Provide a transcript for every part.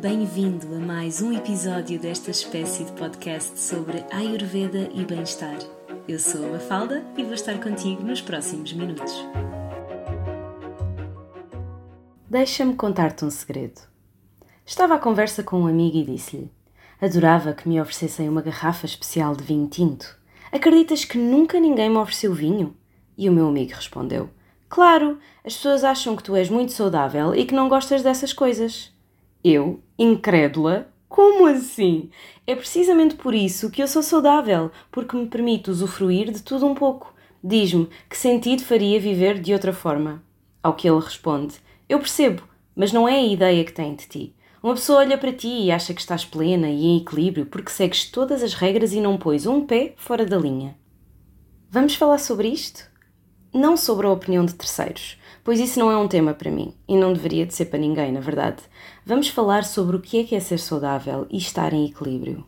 Bem-vindo a mais um episódio desta espécie de podcast sobre Ayurveda e bem-estar. Eu sou a Mafalda e vou estar contigo nos próximos minutos. Deixa-me contar-te um segredo. Estava à conversa com um amigo e disse-lhe: Adorava que me oferecessem uma garrafa especial de vinho tinto. Acreditas que nunca ninguém me ofereceu vinho? E o meu amigo respondeu: Claro, as pessoas acham que tu és muito saudável e que não gostas dessas coisas. Eu, incrédula, como assim? É precisamente por isso que eu sou saudável, porque me permite usufruir de tudo um pouco. Diz-me que sentido faria viver de outra forma. Ao que ele responde: Eu percebo, mas não é a ideia que tem de ti. Uma pessoa olha para ti e acha que estás plena e em equilíbrio porque segues todas as regras e não pões um pé fora da linha. Vamos falar sobre isto? Não sobre a opinião de terceiros, pois isso não é um tema para mim e não deveria de ser para ninguém, na verdade. Vamos falar sobre o que é que é ser saudável e estar em equilíbrio.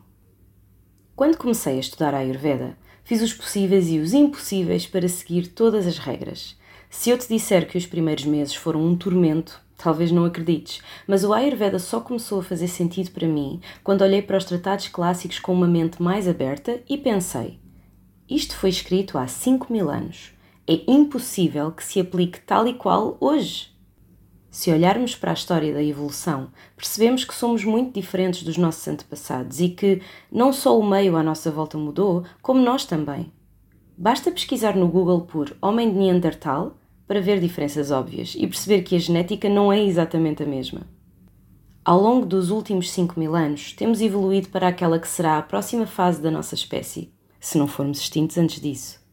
Quando comecei a estudar a Ayurveda, fiz os possíveis e os impossíveis para seguir todas as regras. Se eu te disser que os primeiros meses foram um tormento, talvez não acredites, mas o Ayurveda só começou a fazer sentido para mim quando olhei para os tratados clássicos com uma mente mais aberta e pensei: isto foi escrito há 5 mil anos é impossível que se aplique tal e qual hoje. Se olharmos para a história da evolução, percebemos que somos muito diferentes dos nossos antepassados e que não só o meio à nossa volta mudou, como nós também. Basta pesquisar no Google por Homem de Neandertal para ver diferenças óbvias e perceber que a genética não é exatamente a mesma. Ao longo dos últimos 5 mil anos, temos evoluído para aquela que será a próxima fase da nossa espécie, se não formos extintos antes disso.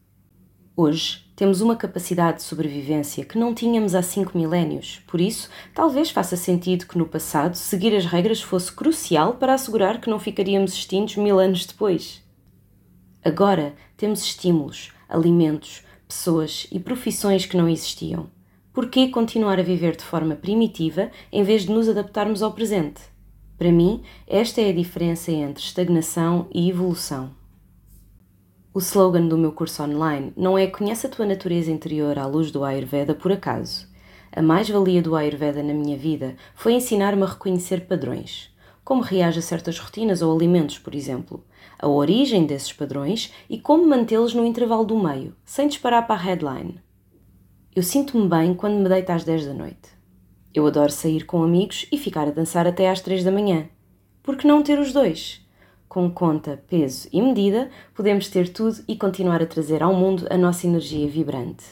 Hoje, temos uma capacidade de sobrevivência que não tínhamos há cinco milénios, por isso, talvez faça sentido que no passado seguir as regras fosse crucial para assegurar que não ficaríamos extintos mil anos depois. Agora temos estímulos, alimentos, pessoas e profissões que não existiam. Por que continuar a viver de forma primitiva em vez de nos adaptarmos ao presente? Para mim, esta é a diferença entre estagnação e evolução. O slogan do meu curso online não é Conhece a tua natureza interior à luz do Ayurveda por acaso. A mais-valia do Ayurveda na minha vida foi ensinar-me a reconhecer padrões. Como reage a certas rotinas ou alimentos, por exemplo. A origem desses padrões e como mantê-los no intervalo do meio, sem disparar para a headline. Eu sinto-me bem quando me deito às 10 da noite. Eu adoro sair com amigos e ficar a dançar até às 3 da manhã. Por que não ter os dois? Com conta, peso e medida, podemos ter tudo e continuar a trazer ao mundo a nossa energia vibrante.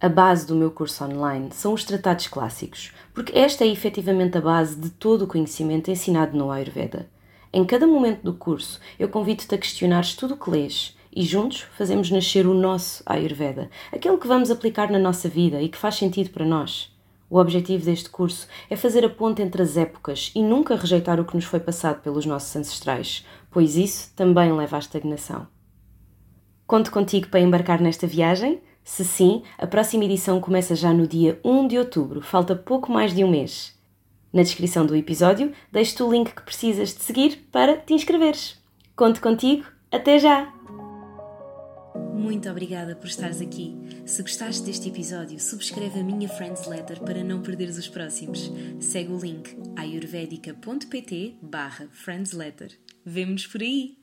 A base do meu curso online são os tratados clássicos, porque esta é efetivamente a base de todo o conhecimento ensinado no Ayurveda. Em cada momento do curso, eu convido-te a questionares tudo o que lês e juntos fazemos nascer o nosso Ayurveda, aquele que vamos aplicar na nossa vida e que faz sentido para nós. O objetivo deste curso é fazer a ponte entre as épocas e nunca rejeitar o que nos foi passado pelos nossos ancestrais, pois isso também leva à estagnação. Conto contigo para embarcar nesta viagem? Se sim, a próxima edição começa já no dia 1 de outubro, falta pouco mais de um mês. Na descrição do episódio deixo-te o link que precisas de seguir para te inscreveres. Conto contigo, até já! Muito obrigada por estares aqui. Se gostaste deste episódio, subscreve a minha Friends Letter para não perderes os próximos. Segue o link ayurvedica.pt barra Friends. Vemo-nos por aí!